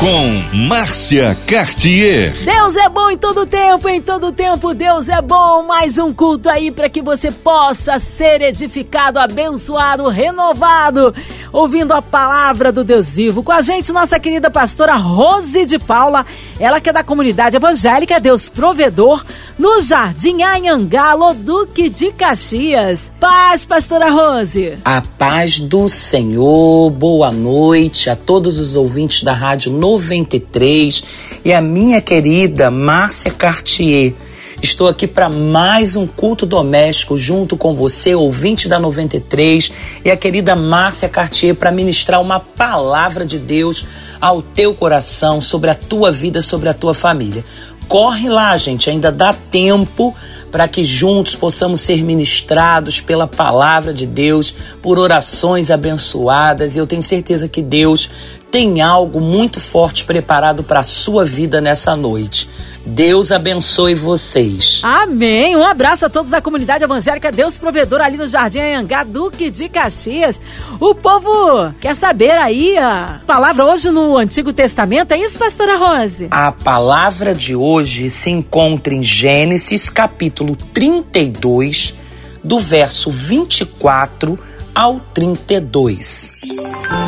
com Márcia Cartier. Deus é bom em todo tempo, em todo tempo Deus é bom. Mais um culto aí para que você possa ser edificado, abençoado, renovado, ouvindo a palavra do Deus vivo. Com a gente, nossa querida pastora Rose de Paula, ela que é da comunidade evangélica Deus Provedor, no Jardim Anhangá, Duque de Caxias. Paz, pastora Rose. A paz do Senhor, boa noite a todos os ouvintes da Rádio 93 e a minha querida Márcia Cartier. Estou aqui para mais um culto doméstico junto com você, ouvinte da 93, e a querida Márcia Cartier para ministrar uma palavra de Deus ao teu coração, sobre a tua vida, sobre a tua família. Corre lá, gente, ainda dá tempo para que juntos possamos ser ministrados pela palavra de Deus, por orações abençoadas. E eu tenho certeza que Deus tem algo muito forte preparado para a sua vida nessa noite. Deus abençoe vocês. Amém. Um abraço a todos da comunidade evangélica Deus Provedor ali no Jardim Anhangá, Duque de Caxias. O povo quer saber aí a palavra hoje no Antigo Testamento. É isso, pastora Rose? A palavra de hoje se encontra em Gênesis capítulo 32, do verso 24 ao 32.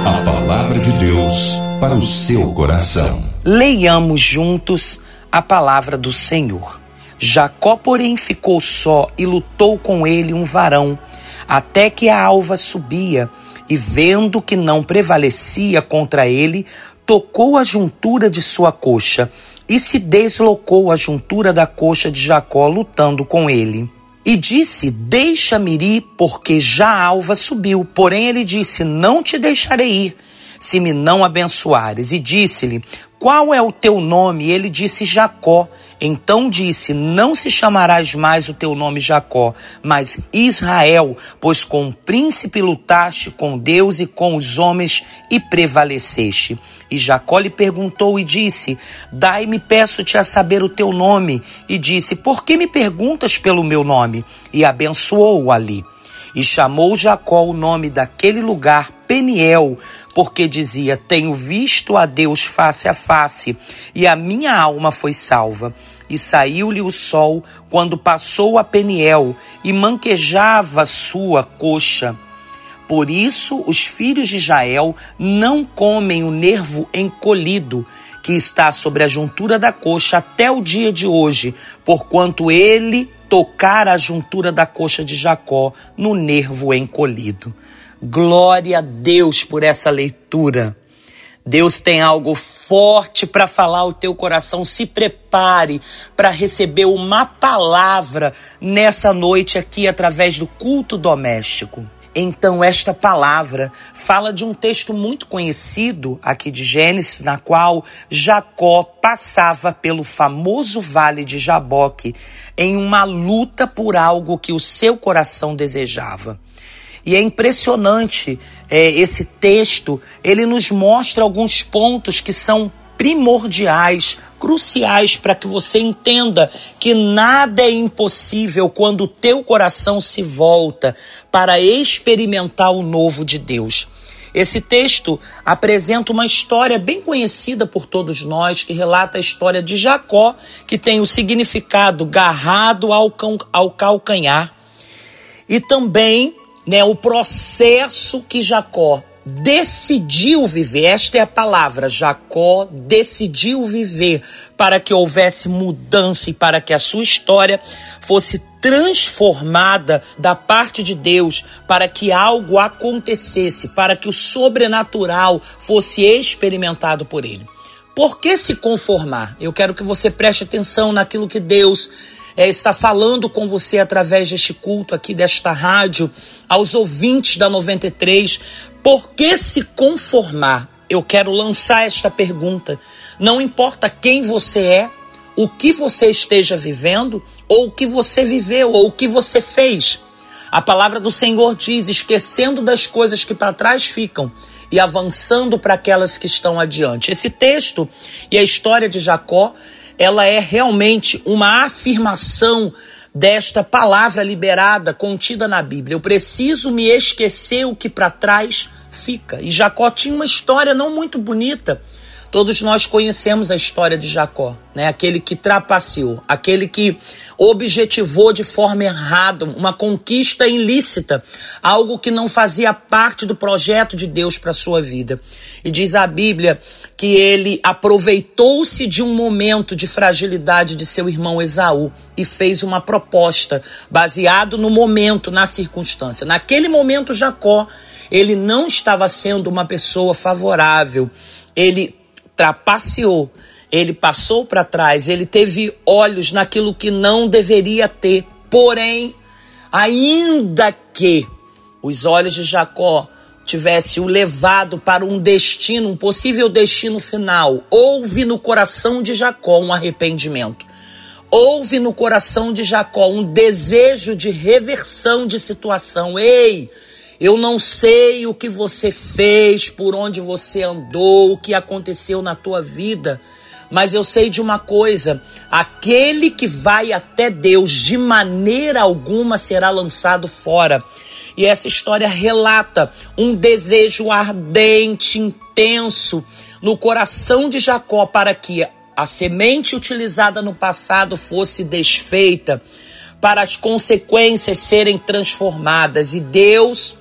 A palavra de Deus para o seu coração. Leiamos juntos a palavra do Senhor. Jacó, porém, ficou só e lutou com ele um varão, até que a alva subia, e vendo que não prevalecia contra ele, tocou a juntura de sua coxa, e se deslocou a juntura da coxa de Jacó, lutando com ele. E disse: Deixa-me ir, porque já a alva subiu. Porém, ele disse: Não te deixarei ir, se me não abençoares. E disse-lhe: Qual é o teu nome? Ele disse: Jacó. Então disse: Não se chamarás mais o teu nome Jacó, mas Israel, pois com o príncipe lutaste com Deus e com os homens e prevaleceste. E Jacó lhe perguntou e disse: Dai-me, peço-te a saber o teu nome. E disse: Por que me perguntas pelo meu nome? E abençoou-o ali. E chamou Jacó o nome daquele lugar Peniel, porque dizia: Tenho visto a Deus face a face, e a minha alma foi salva. E saiu-lhe o sol quando passou a Peniel, e manquejava sua coxa. Por isso, os filhos de Israel não comem o nervo encolhido que está sobre a juntura da coxa até o dia de hoje, porquanto ele tocar a juntura da coxa de Jacó no nervo encolhido. Glória a Deus por essa leitura. Deus tem algo forte para falar ao teu coração. Se prepare para receber uma palavra nessa noite aqui através do culto doméstico. Então, esta palavra fala de um texto muito conhecido aqui de Gênesis, na qual Jacó passava pelo famoso vale de Jaboque em uma luta por algo que o seu coração desejava. E é impressionante é, esse texto, ele nos mostra alguns pontos que são primordiais, cruciais para que você entenda que nada é impossível quando o teu coração se volta para experimentar o novo de Deus. Esse texto apresenta uma história bem conhecida por todos nós, que relata a história de Jacó, que tem o significado garrado ao, ao calcanhar, e também né, o processo que Jacó decidiu viver, esta é a palavra, Jacó decidiu viver para que houvesse mudança e para que a sua história fosse transformada da parte de Deus para que algo acontecesse, para que o sobrenatural fosse experimentado por ele. Por que se conformar? Eu quero que você preste atenção naquilo que Deus é, está falando com você através deste culto aqui, desta rádio, aos ouvintes da 93. Por que se conformar? Eu quero lançar esta pergunta. Não importa quem você é, o que você esteja vivendo, ou o que você viveu, ou o que você fez. A palavra do Senhor diz: esquecendo das coisas que para trás ficam e avançando para aquelas que estão adiante. Esse texto e a história de Jacó ela é realmente uma afirmação desta palavra liberada contida na Bíblia. Eu preciso me esquecer o que para trás fica. E Jacó tinha uma história não muito bonita. Todos nós conhecemos a história de Jacó, né? Aquele que trapaceou, aquele que objetivou de forma errada uma conquista ilícita, algo que não fazia parte do projeto de Deus para sua vida. E diz a Bíblia que ele aproveitou-se de um momento de fragilidade de seu irmão Esaú e fez uma proposta baseado no momento, na circunstância. Naquele momento Jacó, ele não estava sendo uma pessoa favorável. Ele trapaceou, ele passou para trás, ele teve olhos naquilo que não deveria ter. Porém, ainda que os olhos de Jacó tivessem o levado para um destino, um possível destino final, houve no coração de Jacó um arrependimento. Houve no coração de Jacó um desejo de reversão de situação. Ei, eu não sei o que você fez, por onde você andou, o que aconteceu na tua vida, mas eu sei de uma coisa: aquele que vai até Deus de maneira alguma será lançado fora. E essa história relata um desejo ardente, intenso no coração de Jacó para que a semente utilizada no passado fosse desfeita, para as consequências serem transformadas. E Deus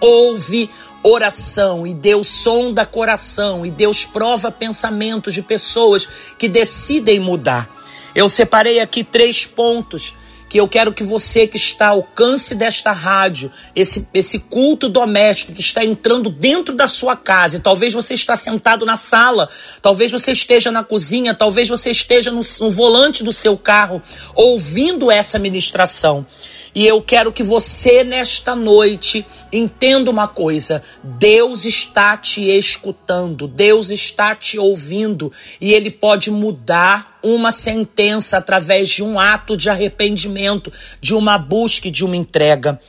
ouve oração e Deus sonda coração e Deus prova pensamentos de pessoas que decidem mudar. Eu separei aqui três pontos que eu quero que você que está ao alcance desta rádio, esse, esse culto doméstico que está entrando dentro da sua casa, e talvez você está sentado na sala, talvez você esteja na cozinha, talvez você esteja no, no volante do seu carro, ouvindo essa ministração. E eu quero que você, nesta noite, entenda uma coisa: Deus está te escutando, Deus está te ouvindo e Ele pode mudar uma sentença através de um ato de arrependimento, de uma busca e de uma entrega.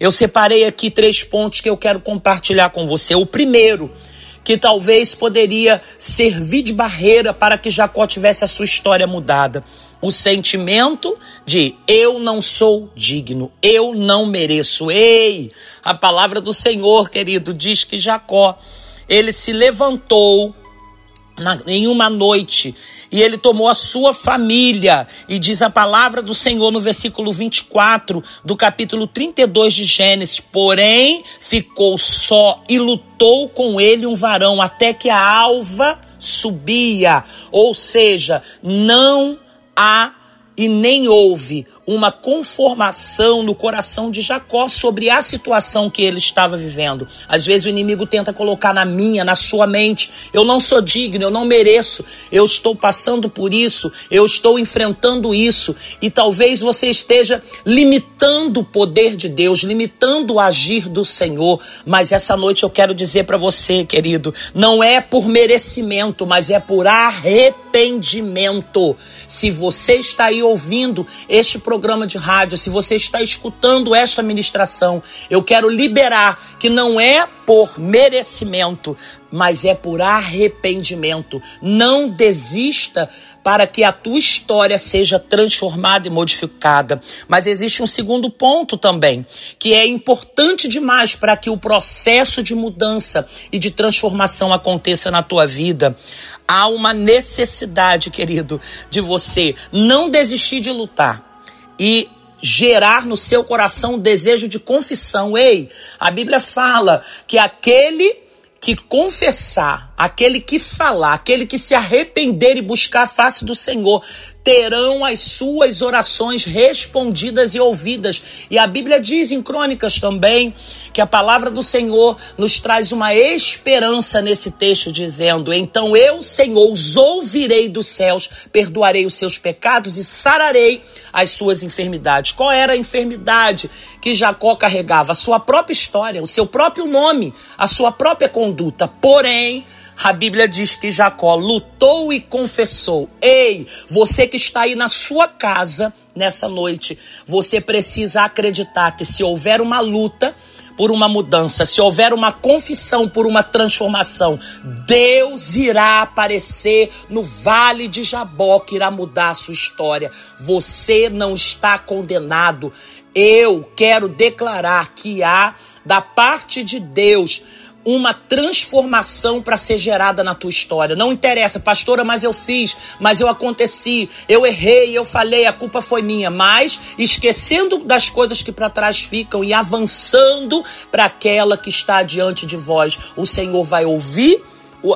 Eu separei aqui três pontos que eu quero compartilhar com você. O primeiro, que talvez poderia servir de barreira para que Jacó tivesse a sua história mudada o sentimento de eu não sou digno, eu não mereço. Ei, a palavra do Senhor, querido, diz que Jacó, ele se levantou na, em uma noite e ele tomou a sua família, e diz a palavra do Senhor no versículo 24 do capítulo 32 de Gênesis: porém ficou só e lutou com ele um varão até que a alva subia, ou seja, não há e nem houve uma conformação no coração de Jacó sobre a situação que ele estava vivendo. Às vezes o inimigo tenta colocar na minha, na sua mente: eu não sou digno, eu não mereço, eu estou passando por isso, eu estou enfrentando isso. E talvez você esteja limitando o poder de Deus, limitando o agir do Senhor. Mas essa noite eu quero dizer para você, querido: não é por merecimento, mas é por arrependimento. Se você está aí ouvindo este programa de rádio, se você está escutando esta ministração, eu quero liberar que não é por merecimento, mas é por arrependimento. Não desista para que a tua história seja transformada e modificada. Mas existe um segundo ponto também, que é importante demais para que o processo de mudança e de transformação aconteça na tua vida. Há uma necessidade, querido, de você não desistir de lutar e gerar no seu coração o desejo de confissão. Ei, a Bíblia fala que aquele que confessar, aquele que falar, aquele que se arrepender e buscar a face do Senhor, terão as suas orações respondidas e ouvidas. E a Bíblia diz em Crônicas também que a palavra do Senhor nos traz uma esperança nesse texto, dizendo: Então eu, Senhor, os ouvirei dos céus, perdoarei os seus pecados e sararei as suas enfermidades. Qual era a enfermidade que Jacó carregava? A sua própria história, o seu próprio nome, a sua própria conduta. Porém, a Bíblia diz que Jacó lutou e confessou. Ei, você que está aí na sua casa nessa noite, você precisa acreditar que se houver uma luta, por uma mudança, se houver uma confissão por uma transformação, Deus irá aparecer no vale de Jaboque, irá mudar a sua história. Você não está condenado. Eu quero declarar que há da parte de Deus uma transformação para ser gerada na tua história. Não interessa, pastora, mas eu fiz, mas eu aconteci, eu errei, eu falei, a culpa foi minha. Mas esquecendo das coisas que para trás ficam e avançando para aquela que está diante de vós, o Senhor vai ouvir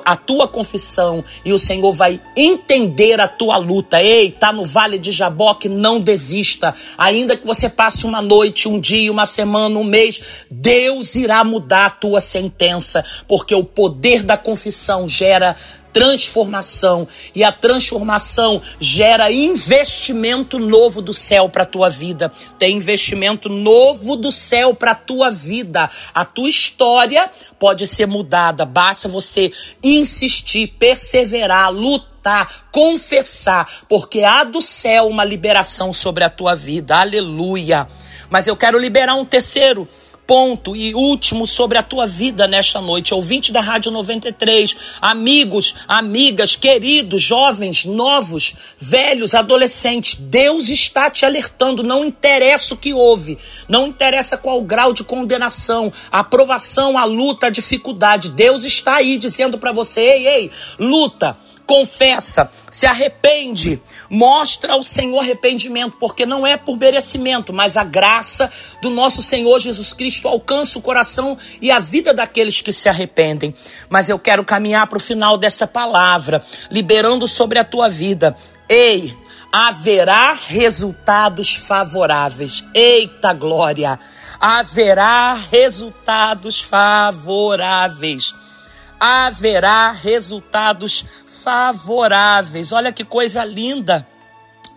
a tua confissão e o Senhor vai entender a tua luta. Ei, tá no vale de Jaboque, não desista. Ainda que você passe uma noite, um dia, uma semana, um mês, Deus irá mudar a tua sentença, porque o poder da confissão gera transformação e a transformação gera investimento novo do céu para tua vida. Tem investimento novo do céu para tua vida. A tua história pode ser mudada, basta você insistir, perseverar, lutar, confessar, porque há do céu uma liberação sobre a tua vida. Aleluia. Mas eu quero liberar um terceiro ponto e último sobre a tua vida nesta noite. Ouvinte da Rádio 93, amigos, amigas, queridos, jovens, novos, velhos, adolescentes, Deus está te alertando. Não interessa o que houve, não interessa qual grau de condenação, a aprovação, a luta, a dificuldade. Deus está aí dizendo para você: ei, ei, luta confessa, se arrepende, mostra ao Senhor arrependimento, porque não é por merecimento, mas a graça do nosso Senhor Jesus Cristo alcança o coração e a vida daqueles que se arrependem. Mas eu quero caminhar para o final desta palavra, liberando sobre a tua vida. Ei, haverá resultados favoráveis. Eita glória! Haverá resultados favoráveis haverá resultados favoráveis. Olha que coisa linda.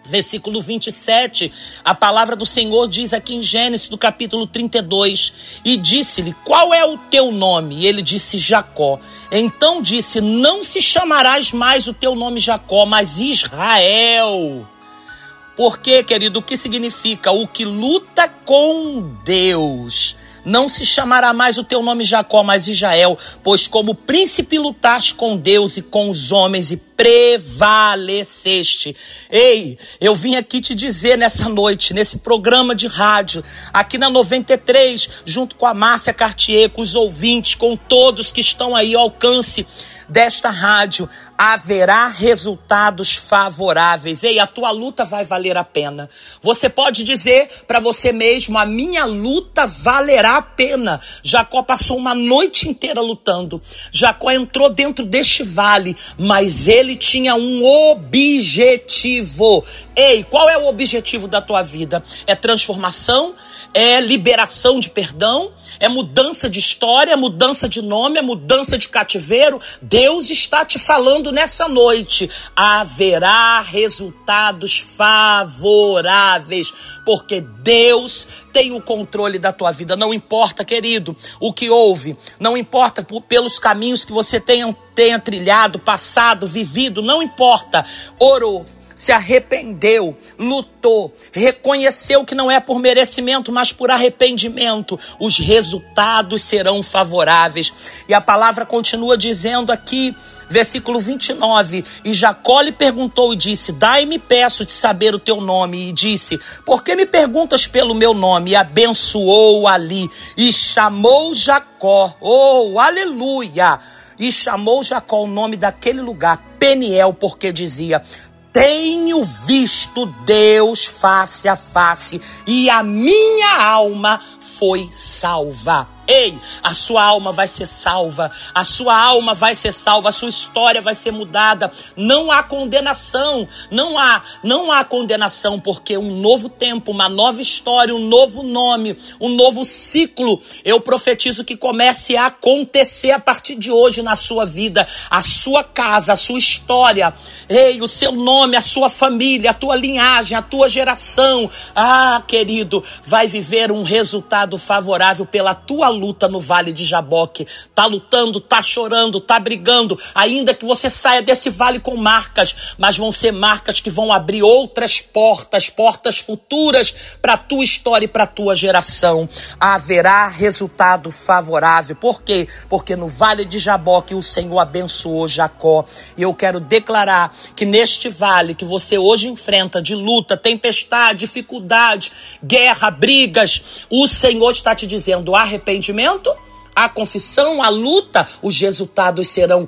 Versículo 27, a palavra do Senhor diz aqui em Gênesis, do capítulo 32, e disse-lhe: Qual é o teu nome? E ele disse: Jacó. Então disse: Não se chamarás mais o teu nome Jacó, mas Israel. Porque, querido, o que significa? O que luta com Deus. Não se chamará mais o teu nome Jacó, mas Israel, pois como príncipe lutaste com Deus e com os homens e prevaleceste. Ei, eu vim aqui te dizer nessa noite, nesse programa de rádio, aqui na 93, junto com a Márcia Cartier, com os ouvintes, com todos que estão aí ao alcance desta rádio, haverá resultados favoráveis. Ei, a tua luta vai valer a pena. Você pode dizer para você mesmo: a minha luta valerá a pena. Jacó passou uma noite inteira lutando. Jacó entrou dentro deste vale, mas ele tinha um objetivo. Ei, qual é o objetivo da tua vida? É transformação? É liberação de perdão? É mudança de história, é mudança de nome, é mudança de cativeiro. Deus está te falando nessa noite. Haverá resultados favoráveis, porque Deus tem o controle da tua vida. Não importa, querido, o que houve, não importa pelos caminhos que você tenha, tenha trilhado, passado, vivido, não importa. Orou se arrependeu, lutou, reconheceu que não é por merecimento, mas por arrependimento, os resultados serão favoráveis. E a palavra continua dizendo aqui, versículo 29, e Jacó lhe perguntou e disse: Dai-me, peço de saber o teu nome. E disse: Por que me perguntas pelo meu nome? E abençoou ali e chamou Jacó. Oh, aleluia! E chamou Jacó o nome daquele lugar, Peniel, porque dizia: tenho visto Deus face a face e a minha alma foi salva. Ei, a sua alma vai ser salva, a sua alma vai ser salva, a sua história vai ser mudada. Não há condenação, não há, não há condenação, porque um novo tempo, uma nova história, um novo nome, um novo ciclo, eu profetizo que comece a acontecer a partir de hoje na sua vida, a sua casa, a sua história, ei, o seu nome, a sua família, a tua linhagem, a tua geração. Ah, querido, vai viver um resultado favorável pela tua luta no Vale de Jaboque. Tá lutando, tá chorando, tá brigando, ainda que você saia desse vale com marcas, mas vão ser marcas que vão abrir outras portas, portas futuras para tua história e para tua geração. Haverá resultado favorável. Por quê? Porque no Vale de Jaboque o Senhor abençoou Jacó. E eu quero declarar que neste vale que você hoje enfrenta de luta, tempestade, dificuldade, guerra, brigas, o Senhor está te dizendo arrependimento a confissão, a luta, os resultados serão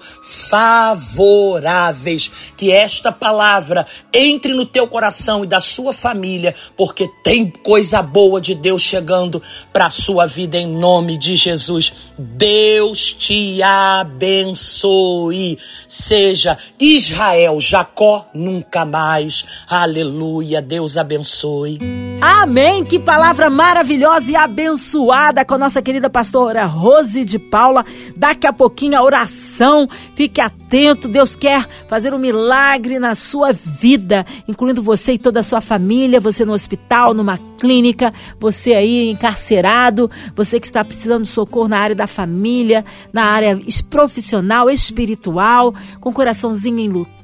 favoráveis. Que esta palavra entre no teu coração e da sua família, porque tem coisa boa de Deus chegando para a sua vida em nome de Jesus. Deus te abençoe. Seja Israel, Jacó nunca mais. Aleluia. Deus abençoe. Amém. Que palavra maravilhosa e abençoada com a nossa querida pastora Rose de Paula. Daqui a pouquinho a oração. Fique atento, Deus quer fazer um milagre na sua vida, incluindo você e toda a sua família, você no hospital, numa clínica, você aí encarcerado, você que está precisando de socorro na área da família, na área profissional, espiritual, com coraçãozinho enlutado,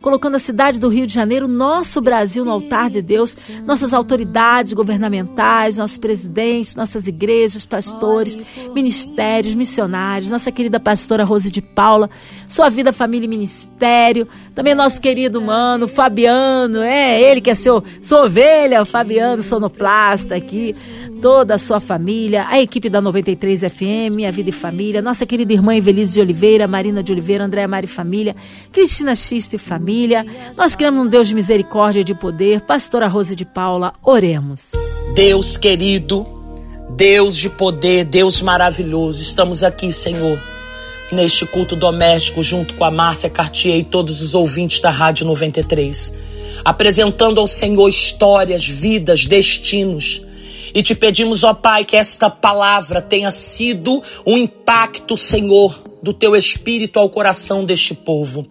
colocando a cidade do Rio de Janeiro, nosso Brasil no altar de Deus, nossas autoridades governamentais, nossos presidentes, nossas igrejas, pastores, ministérios ministérios, missionários, nossa querida pastora Rose de Paula, sua vida, família e ministério, também nosso querido mano Fabiano, é ele que é seu, sua ovelha, o Fabiano sonoplasta aqui, toda a sua família, a equipe da 93 FM, a Vida e Família, nossa querida irmã Evelise de Oliveira, Marina de Oliveira, Andréa Mari Família, Cristina Xista e Família. Nós queremos um Deus de misericórdia e de poder. Pastora Rose de Paula, oremos. Deus querido, Deus de poder, Deus maravilhoso, estamos aqui, Senhor, neste culto doméstico, junto com a Márcia Cartier e todos os ouvintes da Rádio 93, apresentando ao Senhor histórias, vidas, destinos. E te pedimos, ó Pai, que esta palavra tenha sido um impacto, Senhor, do teu espírito ao coração deste povo.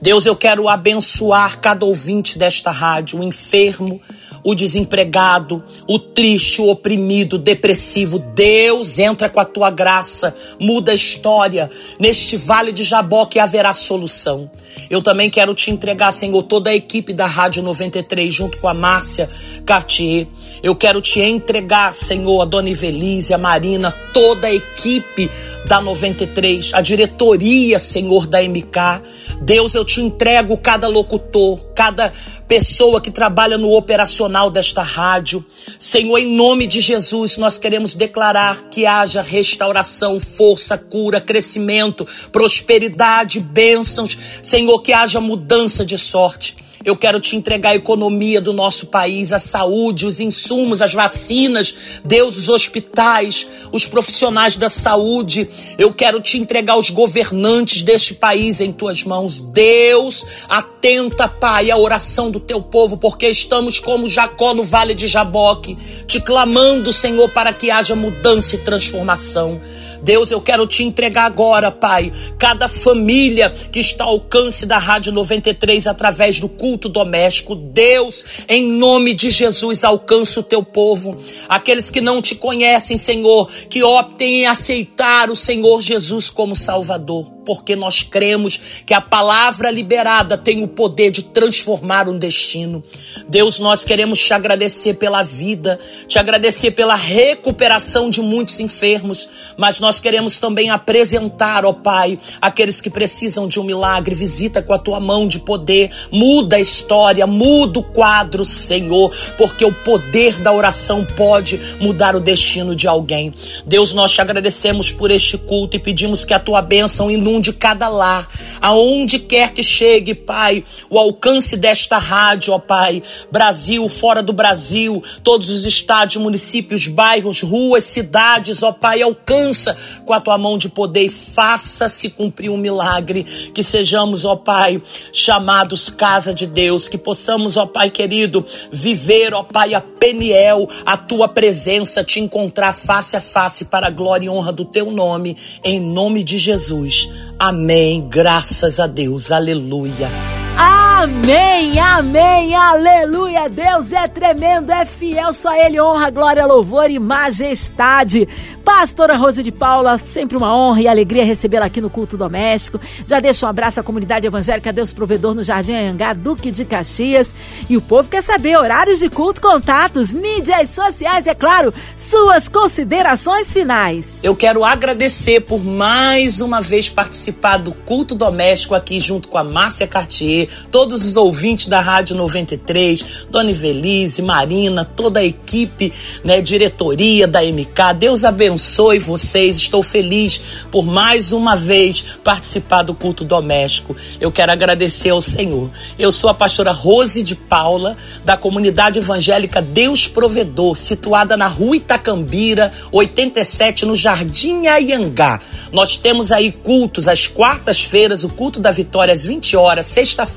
Deus, eu quero abençoar cada ouvinte desta rádio, o enfermo, o desempregado, o triste, o oprimido, o depressivo. Deus entra com a tua graça, muda a história. Neste vale de Jaboque haverá solução. Eu também quero te entregar, Senhor, toda a equipe da Rádio 93, junto com a Márcia Cartier. Eu quero te entregar, Senhor, a Dona Ivelise, a Marina, toda a equipe da 93, a diretoria, Senhor, da MK. Deus, eu te entrego cada locutor, cada pessoa que trabalha no operacional desta rádio. Senhor, em nome de Jesus, nós queremos declarar que haja restauração, força, cura, crescimento, prosperidade, bênçãos. Senhor, que haja mudança de sorte. Eu quero te entregar a economia do nosso país, a saúde, os insumos, as vacinas, Deus, os hospitais, os profissionais da saúde. Eu quero te entregar os governantes deste país em tuas mãos. Deus, atenta, Pai, à oração do teu povo, porque estamos como Jacó no vale de Jaboque, te clamando, Senhor, para que haja mudança e transformação. Deus, eu quero te entregar agora, Pai, cada família que está ao alcance da Rádio 93 através do culto doméstico. Deus, em nome de Jesus, alcança o teu povo. Aqueles que não te conhecem, Senhor, que optem em aceitar o Senhor Jesus como Salvador porque nós cremos que a palavra liberada tem o poder de transformar um destino. Deus, nós queremos te agradecer pela vida, te agradecer pela recuperação de muitos enfermos, mas nós queremos também apresentar, ó Pai, aqueles que precisam de um milagre. Visita com a tua mão de poder, muda a história, muda o quadro, Senhor, porque o poder da oração pode mudar o destino de alguém. Deus, nós te agradecemos por este culto e pedimos que a tua bênção inunde de cada lar, aonde quer que chegue, Pai, o alcance desta rádio, ó Pai, Brasil, fora do Brasil, todos os estados, municípios, bairros, ruas, cidades, ó Pai, alcança com a tua mão de poder e faça-se cumprir um milagre, que sejamos, ó Pai, chamados casa de Deus, que possamos, ó Pai querido, viver, ó Pai, a Peniel, a tua presença, te encontrar face a face para a glória e honra do teu nome, em nome de Jesus. Amém. Graças a Deus. Aleluia. Amém, amém, aleluia. Deus é tremendo, é fiel, só Ele honra, glória, louvor e majestade. Pastora Rosa de Paula, sempre uma honra e alegria recebê-la aqui no culto doméstico. Já deixo um abraço à comunidade evangélica Deus Provedor no Jardim Anhangá, Duque de Caxias. E o povo quer saber horários de culto, contatos, mídias sociais, é claro, suas considerações finais. Eu quero agradecer por mais uma vez participar do culto doméstico aqui junto com a Márcia Cartier, todos os ouvintes da Rádio 93, Dona Ivelise, Marina, toda a equipe, né, diretoria da MK. Deus abençoe vocês. Estou feliz por mais uma vez participar do culto doméstico. Eu quero agradecer ao Senhor. Eu sou a pastora Rose de Paula, da comunidade evangélica Deus Provedor, situada na rua Itacambira, 87, no Jardim Ayangá. Nós temos aí cultos às quartas-feiras, o culto da vitória às 20 horas, sexta-feira,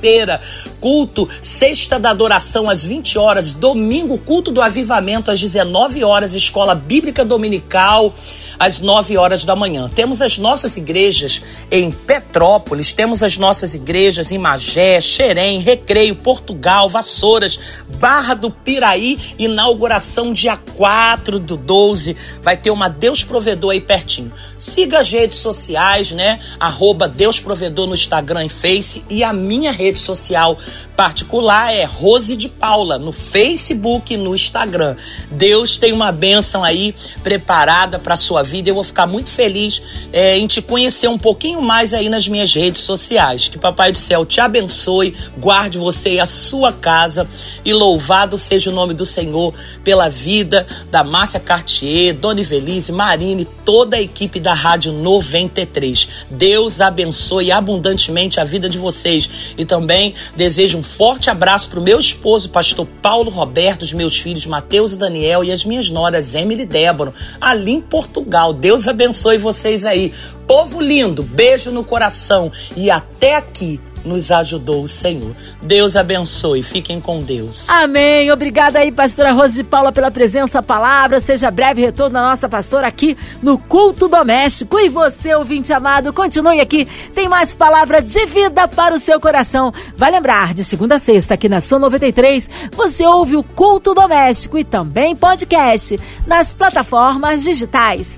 culto, sexta da adoração às 20 horas, domingo, culto do avivamento às 19 horas, escola bíblica dominical às 9 horas da manhã. Temos as nossas igrejas em Petrópolis, temos as nossas igrejas em Magé, Xerém, Recreio, Portugal, Vassouras, Barra do Piraí, inauguração dia 4 do 12. Vai ter uma Deus Provedor aí pertinho. Siga as redes sociais, né? Arroba Deus Provedor no Instagram e Face e a minha rede social particular é Rose de Paula no Facebook e no Instagram. Deus tem uma bênção aí preparada para sua vida. Eu vou ficar muito feliz é, em te conhecer um pouquinho mais aí nas minhas redes sociais. Que Papai do Céu te abençoe, guarde você e a sua casa e louvado seja o nome do Senhor pela vida da Márcia Cartier, Dona Ivelise, Marine, toda a equipe da Rádio 93. Deus abençoe abundantemente a vida de vocês e também desejo um forte abraço para o meu esposo, pastor Paulo Roberto, os meus filhos Mateus e Daniel e as minhas noras Emily e Débora, ali em Portugal. Deus abençoe vocês aí. Povo lindo, beijo no coração e até aqui nos ajudou o Senhor. Deus abençoe, fiquem com Deus. Amém. Obrigada aí, pastora Rose de Paula, pela presença, palavra. Seja breve retorno da nossa pastora aqui no Culto Doméstico. E você, ouvinte amado, continue aqui. Tem mais palavra de vida para o seu coração. Vai lembrar, de segunda a sexta, aqui na São 93, você ouve o Culto Doméstico e também podcast nas plataformas digitais